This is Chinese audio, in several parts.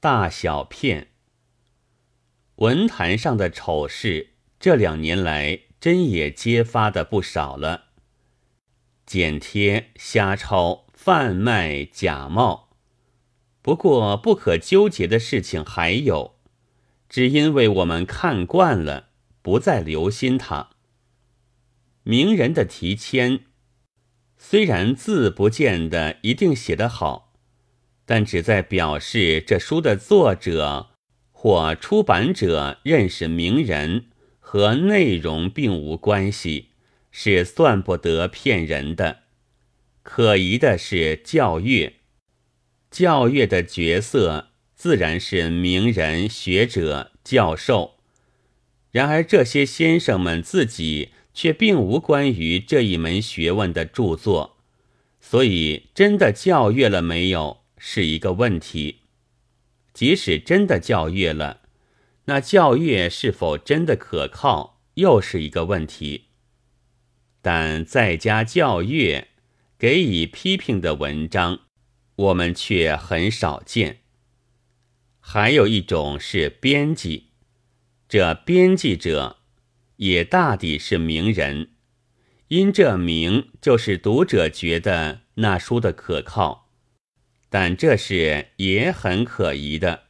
大小片。文坛上的丑事，这两年来真也揭发的不少了。剪贴、瞎抄、贩卖、假冒。不过不可纠结的事情还有，只因为我们看惯了，不再留心它。名人的题签，虽然字不见得一定写得好，但只在表示这书的作者或出版者认识名人，和内容并无关系，是算不得骗人的。可疑的是教育，教育的角色自然是名人、学者、教授，然而这些先生们自己。却并无关于这一门学问的著作，所以真的教阅了没有是一个问题。即使真的教阅了，那教阅是否真的可靠又是一个问题。但在家教阅给予批评的文章，我们却很少见。还有一种是编辑，这编辑者。也大抵是名人，因这名就是读者觉得那书的可靠，但这是也很可疑的。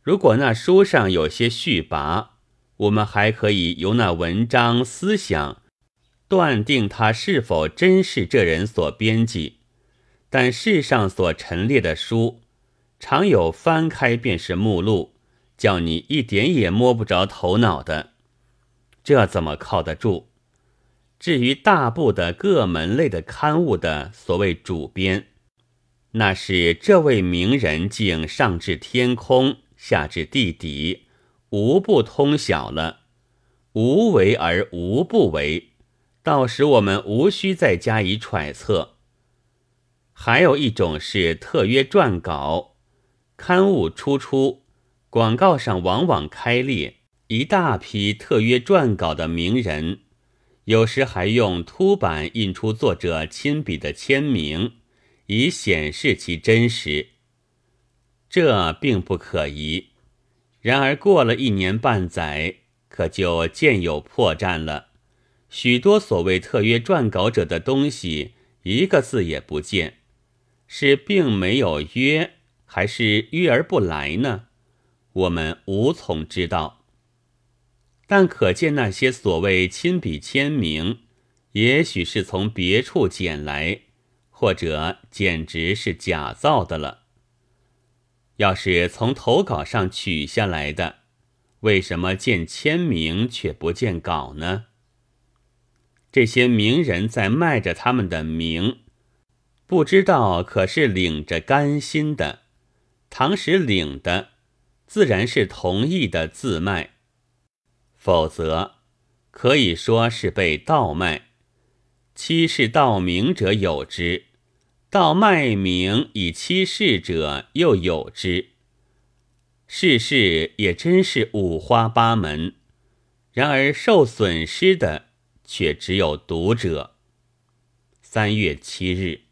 如果那书上有些序跋，我们还可以由那文章思想断定他是否真是这人所编辑。但世上所陈列的书，常有翻开便是目录，叫你一点也摸不着头脑的。这怎么靠得住？至于大部的各门类的刊物的所谓主编，那是这位名人竟上至天空，下至地底，无不通晓了，无为而无不为，到时我们无需再加以揣测。还有一种是特约撰稿，刊物初出，广告上往往开列。一大批特约撰稿的名人，有时还用凸版印出作者亲笔的签名，以显示其真实。这并不可疑。然而过了一年半载，可就渐有破绽了。许多所谓特约撰稿者的东西，一个字也不见，是并没有约，还是约而不来呢？我们无从知道。但可见那些所谓亲笔签名，也许是从别处捡来，或者简直是假造的了。要是从投稿上取下来的，为什么见签名却不见稿呢？这些名人在卖着他们的名，不知道可是领着甘心的。倘使领的，自然是同意的自卖。否则，可以说是被盗卖。欺世盗名者有之，道卖名以欺世者又有之。世事也真是五花八门。然而受损失的却只有读者。三月七日。